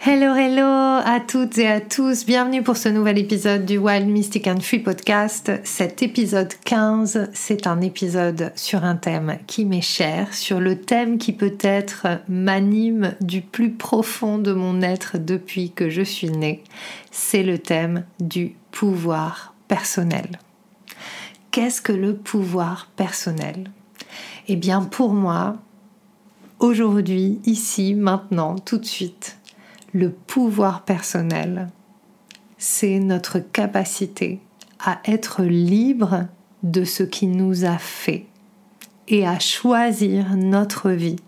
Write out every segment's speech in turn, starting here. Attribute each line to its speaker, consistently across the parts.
Speaker 1: Hello, hello à toutes et à tous. Bienvenue pour ce nouvel épisode du Wild Mystic and Free podcast. Cet épisode 15, c'est un épisode sur un thème qui m'est cher, sur le thème qui peut-être m'anime du plus profond de mon être depuis que je suis née. C'est le thème du pouvoir personnel. Qu'est-ce que le pouvoir personnel? Eh bien, pour moi, aujourd'hui, ici, maintenant, tout de suite, le pouvoir personnel, c'est notre capacité à être libre de ce qui nous a fait et à choisir notre vie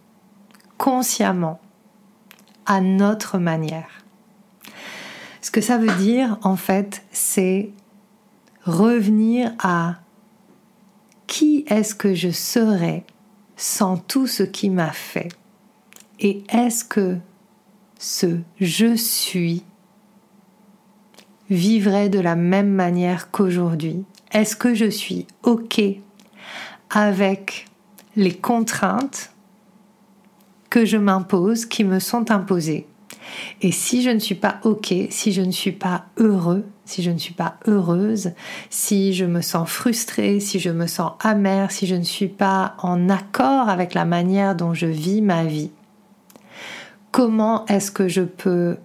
Speaker 1: consciemment, à notre manière. Ce que ça veut dire, en fait, c'est revenir à qui est-ce que je serais sans tout ce qui m'a fait et est-ce que ce je suis vivrait de la même manière qu'aujourd'hui. Est-ce que je suis OK avec les contraintes que je m'impose, qui me sont imposées? Et si je ne suis pas OK, si je ne suis pas heureux, si je ne suis pas heureuse, si je me sens frustrée, si je me sens amère, si je ne suis pas en accord avec la manière dont je vis ma vie, comment est-ce que je peux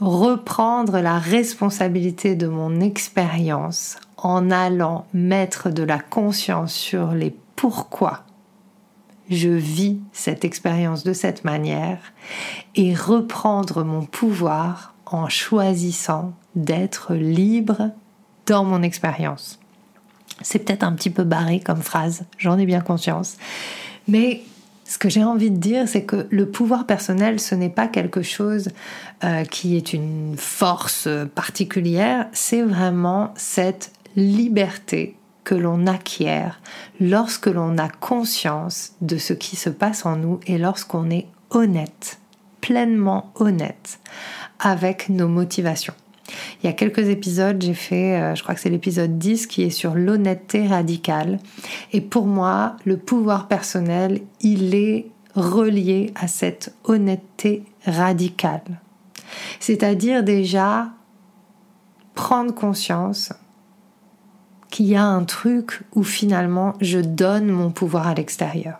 Speaker 1: reprendre la responsabilité de mon expérience en allant mettre de la conscience sur les pourquoi je vis cette expérience de cette manière et reprendre mon pouvoir en choisissant d'être libre dans mon expérience. C'est peut-être un petit peu barré comme phrase, j'en ai bien conscience, mais ce que j'ai envie de dire, c'est que le pouvoir personnel, ce n'est pas quelque chose euh, qui est une force particulière, c'est vraiment cette liberté que l'on acquiert lorsque l'on a conscience de ce qui se passe en nous et lorsqu'on est honnête, pleinement honnête avec nos motivations. Il y a quelques épisodes, j'ai fait, euh, je crois que c'est l'épisode 10 qui est sur l'honnêteté radicale. Et pour moi, le pouvoir personnel, il est relié à cette honnêteté radicale. C'est-à-dire déjà prendre conscience qu'il y a un truc où finalement je donne mon pouvoir à l'extérieur,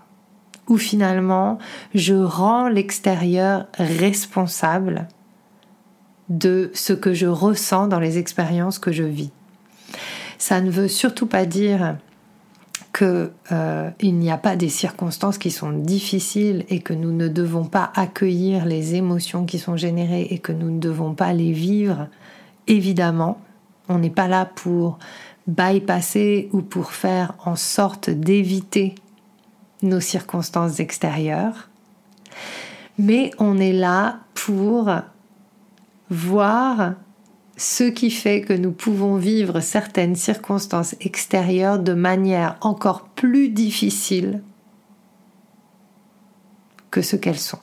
Speaker 1: où finalement je rends l'extérieur responsable de ce que je ressens dans les expériences que je vis. Ça ne veut surtout pas dire qu'il euh, n'y a pas des circonstances qui sont difficiles et que nous ne devons pas accueillir les émotions qui sont générées et que nous ne devons pas les vivre. Évidemment, on n'est pas là pour bypasser ou pour faire en sorte d'éviter nos circonstances extérieures, mais on est là pour voir ce qui fait que nous pouvons vivre certaines circonstances extérieures de manière encore plus difficile que ce qu'elles sont.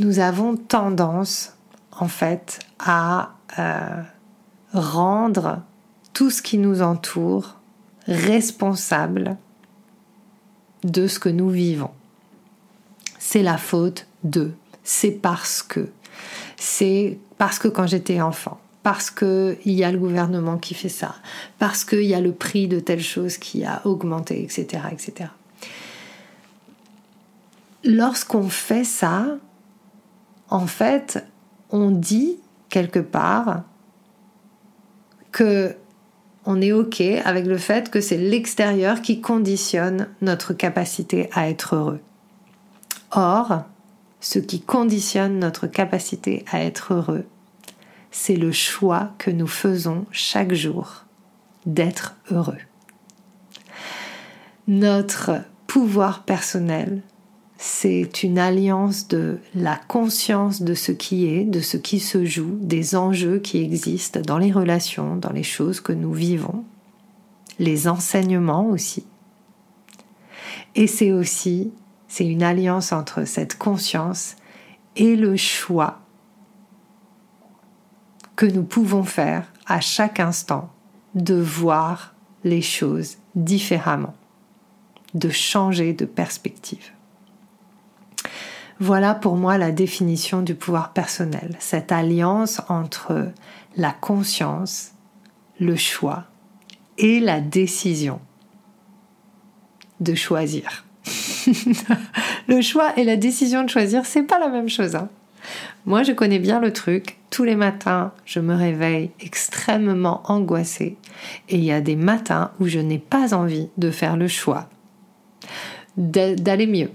Speaker 1: Nous avons tendance, en fait, à euh, rendre tout ce qui nous entoure responsable de ce que nous vivons. C'est la faute de, c'est parce que, c'est parce que quand j'étais enfant, parce qu'il y a le gouvernement qui fait ça, parce qu'il y a le prix de telle chose qui a augmenté, etc. etc. Lorsqu'on fait ça, en fait, on dit quelque part que on est OK avec le fait que c'est l'extérieur qui conditionne notre capacité à être heureux. Or, ce qui conditionne notre capacité à être heureux, c'est le choix que nous faisons chaque jour d'être heureux. Notre pouvoir personnel, c'est une alliance de la conscience de ce qui est, de ce qui se joue, des enjeux qui existent dans les relations, dans les choses que nous vivons, les enseignements aussi. Et c'est aussi, c'est une alliance entre cette conscience et le choix que nous pouvons faire à chaque instant de voir les choses différemment, de changer de perspective. Voilà pour moi la définition du pouvoir personnel, cette alliance entre la conscience, le choix et la décision de choisir. le choix et la décision de choisir, c'est pas la même chose. Hein. Moi, je connais bien le truc. Tous les matins, je me réveille extrêmement angoissée. Et il y a des matins où je n'ai pas envie de faire le choix d'aller mieux.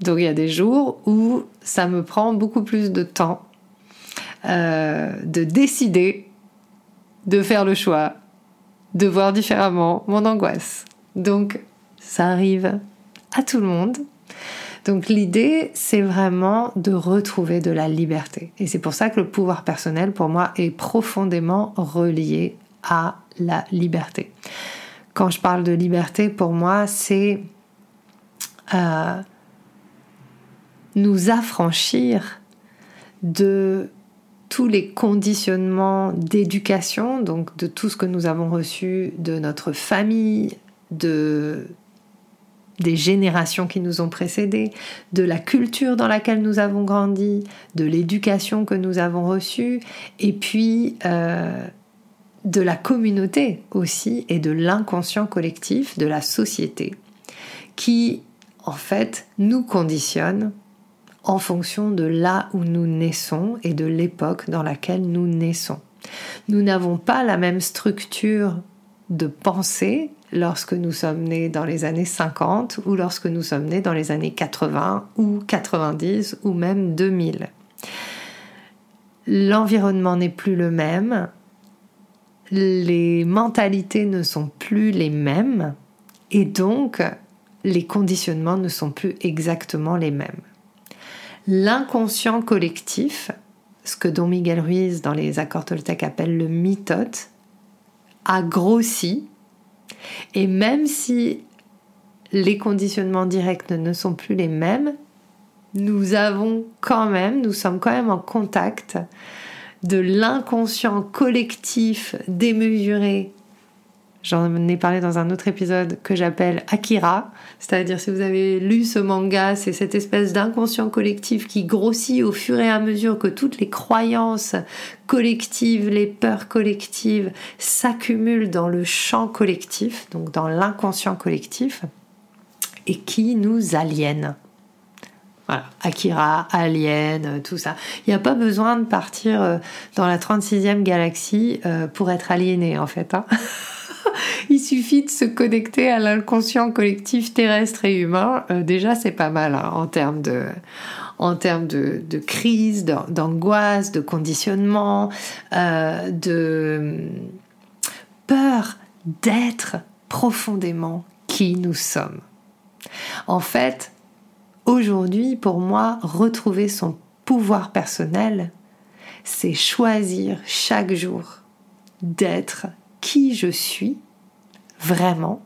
Speaker 1: Donc il y a des jours où ça me prend beaucoup plus de temps euh, de décider de faire le choix, de voir différemment mon angoisse. Donc ça arrive à tout le monde. Donc l'idée, c'est vraiment de retrouver de la liberté. Et c'est pour ça que le pouvoir personnel, pour moi, est profondément relié à la liberté. Quand je parle de liberté, pour moi, c'est euh, nous affranchir de tous les conditionnements d'éducation, donc de tout ce que nous avons reçu de notre famille, de des générations qui nous ont précédés, de la culture dans laquelle nous avons grandi, de l'éducation que nous avons reçue, et puis euh, de la communauté aussi, et de l'inconscient collectif de la société, qui en fait nous conditionne en fonction de là où nous naissons et de l'époque dans laquelle nous naissons. Nous n'avons pas la même structure de pensée lorsque nous sommes nés dans les années 50 ou lorsque nous sommes nés dans les années 80 ou 90 ou même 2000. L'environnement n'est plus le même, les mentalités ne sont plus les mêmes et donc les conditionnements ne sont plus exactement les mêmes. L'inconscient collectif, ce que Don Miguel Ruiz dans les accords Toltec appelle le mitote, a grossi. Et même si les conditionnements directs ne sont plus les mêmes, nous avons quand même, nous sommes quand même en contact de l'inconscient collectif démesuré J'en ai parlé dans un autre épisode que j'appelle Akira, c'est-à-dire si vous avez lu ce manga, c'est cette espèce d'inconscient collectif qui grossit au fur et à mesure que toutes les croyances collectives, les peurs collectives s'accumulent dans le champ collectif, donc dans l'inconscient collectif, et qui nous aliène. Voilà, Akira, Alien, tout ça. Il n'y a pas besoin de partir euh, dans la 36e galaxie euh, pour être aliéné en fait. Hein. Il suffit de se connecter à l'inconscient collectif terrestre et humain. Euh, déjà, c'est pas mal hein, en termes de, en termes de, crise, d'angoisse, de conditionnement, euh, de peur d'être profondément qui nous sommes. En fait, aujourd'hui, pour moi, retrouver son pouvoir personnel, c'est choisir chaque jour d'être qui je suis vraiment.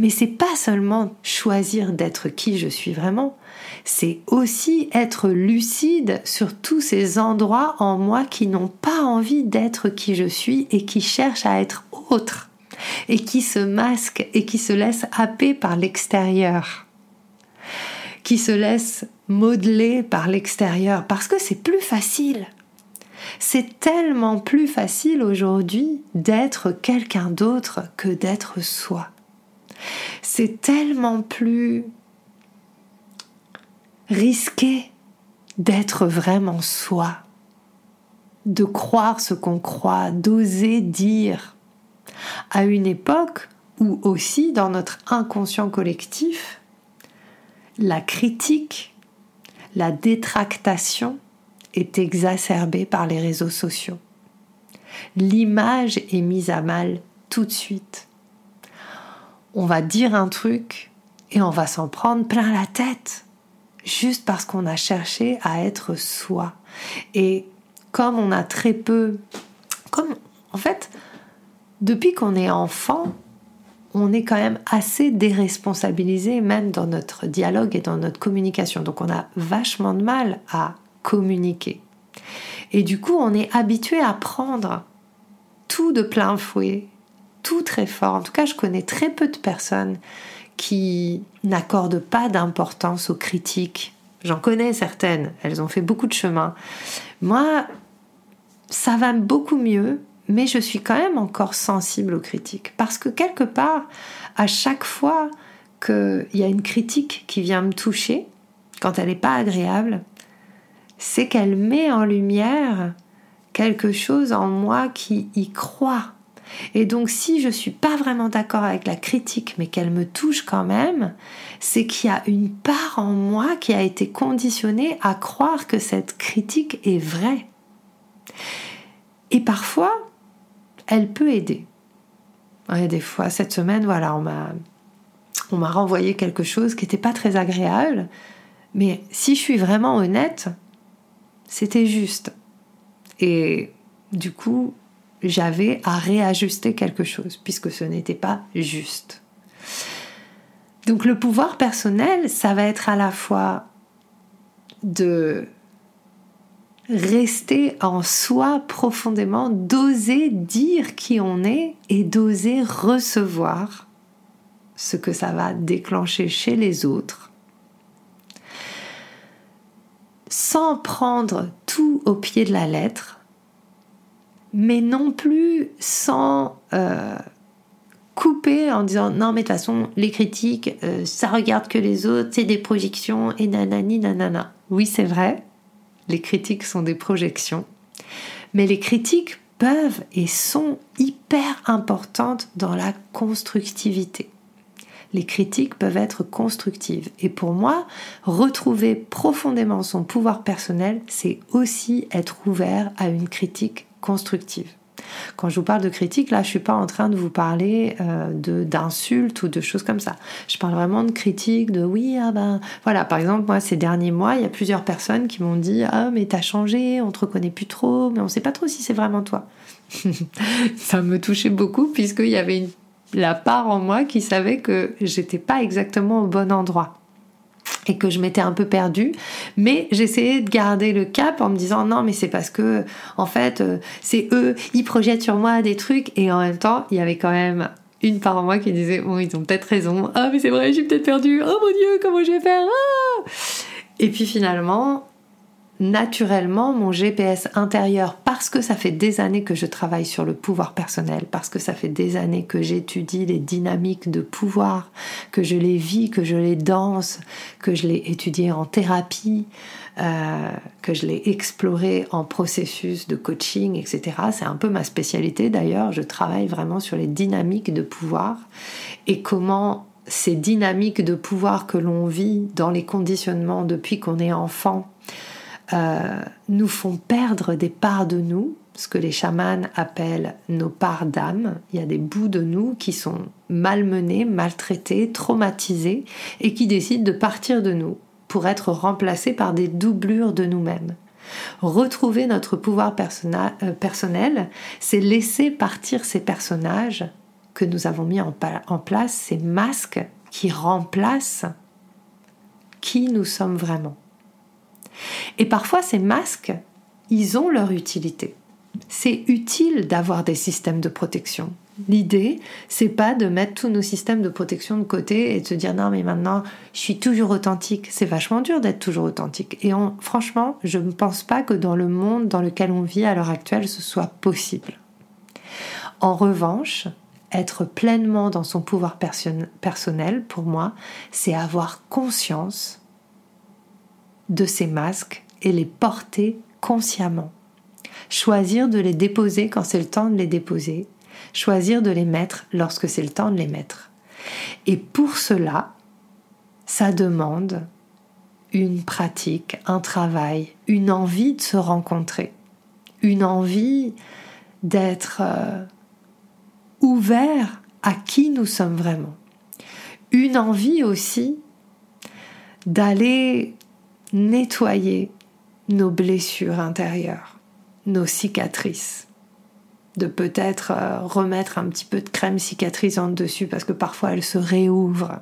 Speaker 1: Mais c'est pas seulement choisir d'être qui je suis vraiment, c'est aussi être lucide sur tous ces endroits en moi qui n'ont pas envie d'être qui je suis et qui cherchent à être autre et qui se masquent et qui se laissent happer par l'extérieur, qui se laissent modeler par l'extérieur parce que c'est plus facile. C'est tellement plus facile aujourd'hui d'être quelqu'un d'autre que d'être soi. C'est tellement plus risqué d'être vraiment soi, de croire ce qu'on croit, d'oser dire. À une époque où aussi dans notre inconscient collectif, la critique, la détractation est exacerbée par les réseaux sociaux. L'image est mise à mal tout de suite. On va dire un truc et on va s'en prendre plein la tête. juste parce qu'on a cherché à être soi. Et comme on a très peu, comme en fait, depuis qu'on est enfant, on est quand même assez déresponsabilisé, même dans notre dialogue et dans notre communication. Donc on a vachement de mal à communiquer. Et du coup, on est habitué à prendre tout de plein fouet, tout très fort. En tout cas, je connais très peu de personnes qui n'accordent pas d'importance aux critiques. J'en connais certaines, elles ont fait beaucoup de chemin. Moi, ça va beaucoup mieux mais je suis quand même encore sensible aux critiques. Parce que quelque part, à chaque fois qu'il y a une critique qui vient me toucher, quand elle n'est pas agréable, c'est qu'elle met en lumière quelque chose en moi qui y croit. Et donc si je ne suis pas vraiment d'accord avec la critique, mais qu'elle me touche quand même, c'est qu'il y a une part en moi qui a été conditionnée à croire que cette critique est vraie. Et parfois, elle peut aider. Et des fois, cette semaine, voilà, on m'a, on m'a renvoyé quelque chose qui n'était pas très agréable, mais si je suis vraiment honnête, c'était juste. Et du coup, j'avais à réajuster quelque chose, puisque ce n'était pas juste. Donc le pouvoir personnel, ça va être à la fois de rester en soi profondément, d'oser dire qui on est et d'oser recevoir ce que ça va déclencher chez les autres, sans prendre tout au pied de la lettre, mais non plus sans euh, couper en disant non mais de toute façon les critiques euh, ça regarde que les autres, c'est des projections et nanani nanana. Oui c'est vrai, les critiques sont des projections, mais les critiques peuvent et sont hyper importantes dans la constructivité. Les critiques peuvent être constructives. Et pour moi, retrouver profondément son pouvoir personnel, c'est aussi être ouvert à une critique constructive. Quand je vous parle de critique, là, je suis pas en train de vous parler euh, d'insultes ou de choses comme ça. Je parle vraiment de critique, de oui, ah ben voilà. Par exemple, moi, ces derniers mois, il y a plusieurs personnes qui m'ont dit ah mais t'as changé, on te reconnaît plus trop, mais on sait pas trop si c'est vraiment toi. ça me touchait beaucoup puisqu'il y avait la part en moi qui savait que j'étais pas exactement au bon endroit et que je m'étais un peu perdue, mais j'essayais de garder le cap en me disant non mais c'est parce que en fait euh, c'est eux, ils projettent sur moi des trucs. Et en même temps il y avait quand même une part en moi qui disait bon ils ont peut-être raison, ah mais c'est vrai j'ai peut-être perdu, oh mon dieu comment je vais faire? Ah! Et puis finalement naturellement mon GPS intérieur parce que ça fait des années que je travaille sur le pouvoir personnel, parce que ça fait des années que j'étudie les dynamiques de pouvoir, que je les vis, que je les danse, que je l'ai étudié en thérapie, euh, que je l'ai exploré en processus de coaching, etc. C'est un peu ma spécialité d'ailleurs, je travaille vraiment sur les dynamiques de pouvoir et comment ces dynamiques de pouvoir que l'on vit dans les conditionnements depuis qu'on est enfant, euh, nous font perdre des parts de nous, ce que les chamans appellent nos parts d'âme. Il y a des bouts de nous qui sont malmenés, maltraités, traumatisés et qui décident de partir de nous pour être remplacés par des doublures de nous-mêmes. Retrouver notre pouvoir euh, personnel, c'est laisser partir ces personnages que nous avons mis en place, ces masques qui remplacent qui nous sommes vraiment. Et parfois, ces masques, ils ont leur utilité. C'est utile d'avoir des systèmes de protection. L'idée, c'est pas de mettre tous nos systèmes de protection de côté et de se dire non mais maintenant je suis toujours authentique. C'est vachement dur d'être toujours authentique. Et franchement, je ne pense pas que dans le monde dans lequel on vit à l'heure actuelle, ce soit possible. En revanche, être pleinement dans son pouvoir personnel, pour moi, c'est avoir conscience de ces masques et les porter consciemment. Choisir de les déposer quand c'est le temps de les déposer. Choisir de les mettre lorsque c'est le temps de les mettre. Et pour cela, ça demande une pratique, un travail, une envie de se rencontrer, une envie d'être euh, ouvert à qui nous sommes vraiment, une envie aussi d'aller nettoyer nos blessures intérieures, nos cicatrices, de peut-être euh, remettre un petit peu de crème cicatrisante dessus parce que parfois elles se réouvrent.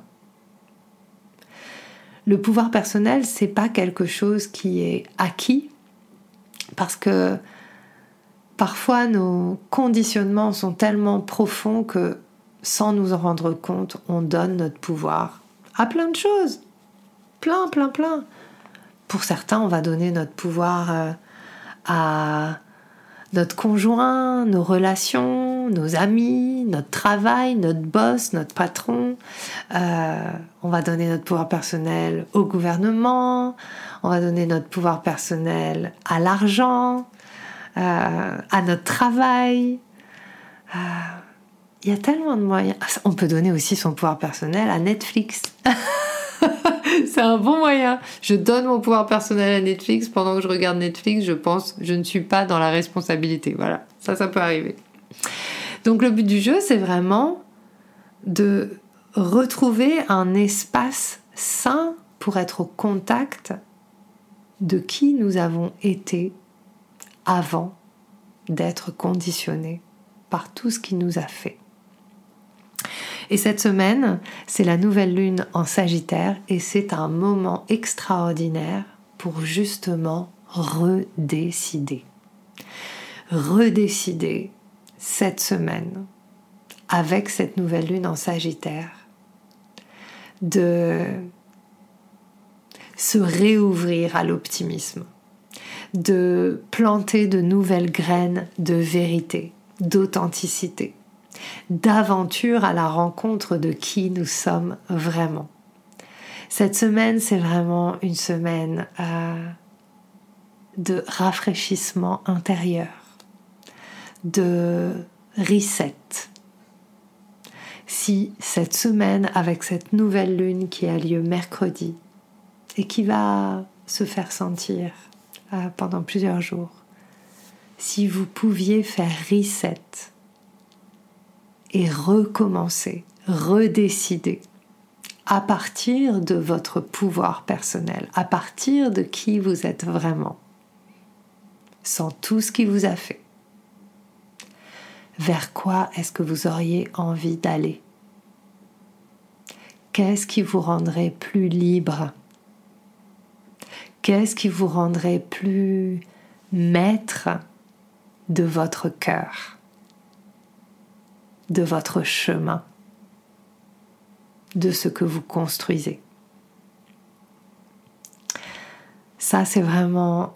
Speaker 1: Le pouvoir personnel, c'est pas quelque chose qui est acquis parce que parfois nos conditionnements sont tellement profonds que sans nous en rendre compte, on donne notre pouvoir à plein de choses. Plein, plein, plein. Pour certains, on va donner notre pouvoir euh, à notre conjoint, nos relations, nos amis, notre travail, notre boss, notre patron. Euh, on va donner notre pouvoir personnel au gouvernement. On va donner notre pouvoir personnel à l'argent, euh, à notre travail. Il y a tellement de moyens. Ah, on peut donner aussi son pouvoir personnel à Netflix. c'est un bon moyen. Je donne mon pouvoir personnel à Netflix pendant que je regarde Netflix. Je pense, je ne suis pas dans la responsabilité. Voilà, ça, ça peut arriver. Donc le but du jeu, c'est vraiment de retrouver un espace sain pour être au contact de qui nous avons été avant d'être conditionnés par tout ce qui nous a fait. Et cette semaine, c'est la nouvelle lune en Sagittaire et c'est un moment extraordinaire pour justement redécider. Redécider cette semaine avec cette nouvelle lune en Sagittaire de se réouvrir à l'optimisme, de planter de nouvelles graines de vérité, d'authenticité d'aventure à la rencontre de qui nous sommes vraiment. Cette semaine, c'est vraiment une semaine euh, de rafraîchissement intérieur, de reset. Si cette semaine, avec cette nouvelle lune qui a lieu mercredi et qui va se faire sentir euh, pendant plusieurs jours, si vous pouviez faire reset et recommencer, redécider à partir de votre pouvoir personnel, à partir de qui vous êtes vraiment, sans tout ce qui vous a fait. Vers quoi est-ce que vous auriez envie d'aller? Qu'est-ce qui vous rendrait plus libre? Qu'est-ce qui vous rendrait plus maître de votre cœur? De votre chemin, de ce que vous construisez. Ça, c'est vraiment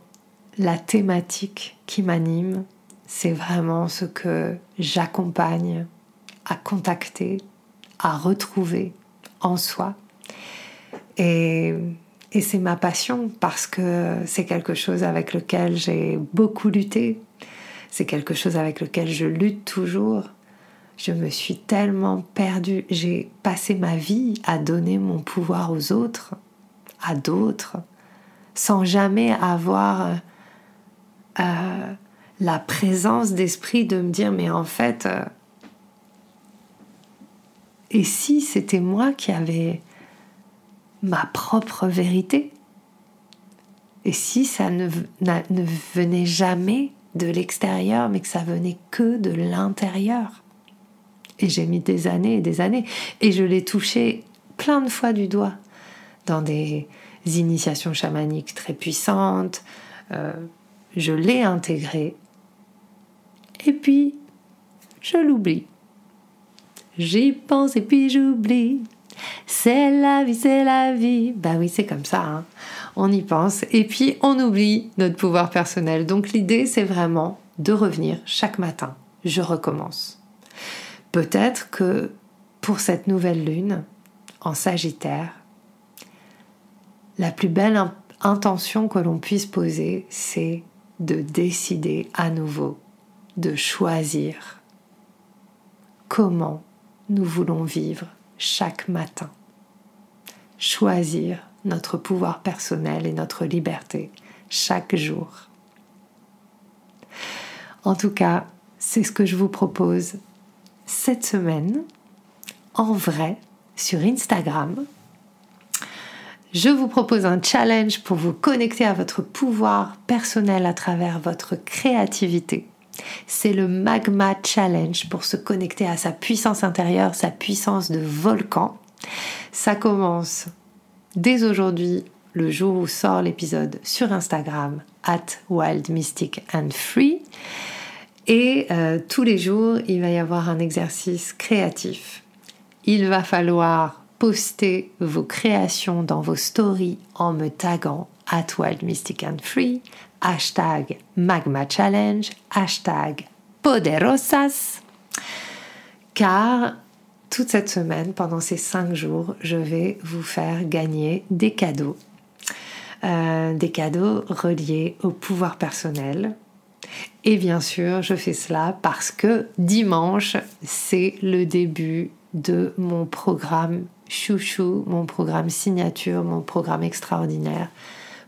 Speaker 1: la thématique qui m'anime, c'est vraiment ce que j'accompagne à contacter, à retrouver en soi. Et, c'est ma passion parce que c'est quelque chose avec lequel j'ai beaucoup lutté, c'est quelque chose avec lequel je lutte toujours je me suis tellement perdue. J'ai passé ma vie à donner mon pouvoir aux autres, à d'autres, sans jamais avoir euh, la présence d'esprit de me dire mais en fait, euh, et si c'était moi qui avais ma propre vérité? Et si ça ne, ne venait jamais de l'extérieur, mais que ça venait que de l'intérieur? Et j'ai mis des années et des années. Et je l'ai touché plein de fois du doigt dans des initiations chamaniques très puissantes. Euh, je l'ai intégré. Et puis, je l'oublie. J'y pense et puis j'oublie. C'est la vie, c'est la vie. Bah oui, c'est comme ça. Hein. On y pense et puis on oublie notre pouvoir personnel. Donc l'idée, c'est vraiment de revenir chaque matin. Je recommence. Peut-être que pour cette nouvelle lune en Sagittaire, la plus belle intention que l'on puisse poser, c'est de décider à nouveau, de choisir comment nous voulons vivre chaque matin. Choisir notre pouvoir personnel et notre liberté chaque jour. En tout cas, c'est ce que je vous propose cette semaine en vrai sur Instagram. Je vous propose un challenge pour vous connecter à votre pouvoir personnel à travers votre créativité. C'est le Magma Challenge pour se connecter à sa puissance intérieure, sa puissance de volcan. Ça commence dès aujourd'hui, le jour où sort l'épisode sur Instagram, at Wild Mystic and Free. Et euh, tous les jours, il va y avoir un exercice créatif. Il va falloir poster vos créations dans vos stories en me taguant at Wild Mystic Free, hashtag Magma Challenge, hashtag Poderosas, car toute cette semaine, pendant ces cinq jours, je vais vous faire gagner des cadeaux. Euh, des cadeaux reliés au pouvoir personnel. Et bien sûr, je fais cela parce que dimanche, c'est le début de mon programme chouchou, mon programme signature, mon programme extraordinaire,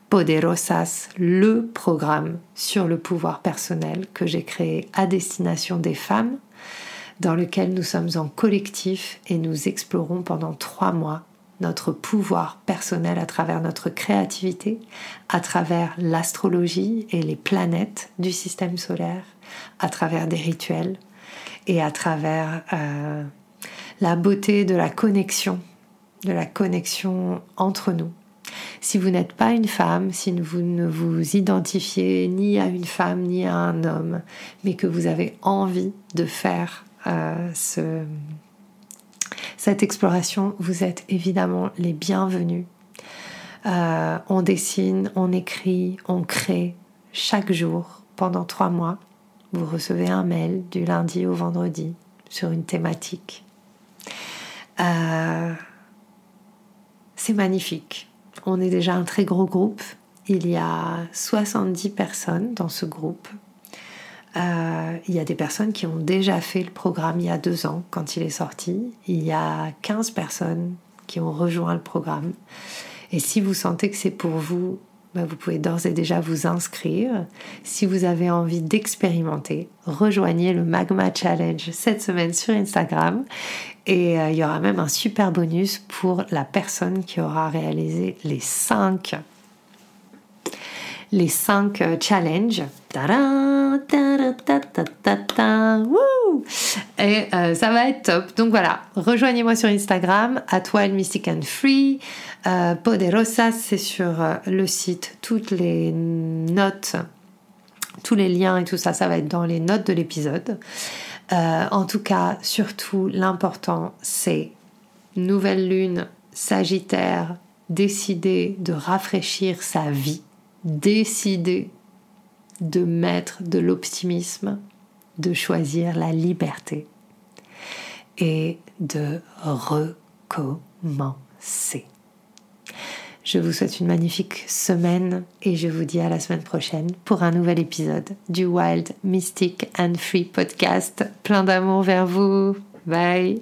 Speaker 1: Poderosas, le programme sur le pouvoir personnel que j'ai créé à destination des femmes, dans lequel nous sommes en collectif et nous explorons pendant trois mois notre pouvoir personnel à travers notre créativité, à travers l'astrologie et les planètes du système solaire, à travers des rituels et à travers euh, la beauté de la connexion, de la connexion entre nous. Si vous n'êtes pas une femme, si vous ne vous identifiez ni à une femme ni à un homme, mais que vous avez envie de faire euh, ce, cette exploration, vous êtes évidemment les bienvenus. Euh, on dessine, on écrit, on crée chaque jour pendant trois mois. Vous recevez un mail du lundi au vendredi sur une thématique. Euh, c'est magnifique. On est déjà un très gros groupe. Il y a 70 personnes dans ce groupe. Euh, il y a des personnes qui ont déjà fait le programme il y a deux ans quand il est sorti. Il y a 15 personnes qui ont rejoint le programme. Et si vous sentez que c'est pour vous, bah, vous pouvez d'ores et déjà vous inscrire. Si vous avez envie d'expérimenter, rejoignez le Magma Challenge cette semaine sur Instagram. Et euh, il y aura même un super bonus pour la personne qui aura réalisé les 5 les 5 euh, challenges. Et euh, ça va être top. Donc voilà, rejoignez-moi sur Instagram, at Wild Mystic and Free. Euh, Poderosa, c'est sur le site. Toutes les notes, tous les liens et tout ça, ça va être dans les notes de l'épisode. en tout cas, surtout, l'important, c'est nouvelle lune, Sagittaire, décider de rafraîchir sa vie décider de mettre de l'optimisme, de choisir la liberté et de recommencer. Je vous souhaite une magnifique semaine et je vous dis à la semaine prochaine pour un nouvel épisode du Wild, Mystic and Free podcast. Plein d'amour vers vous. Bye.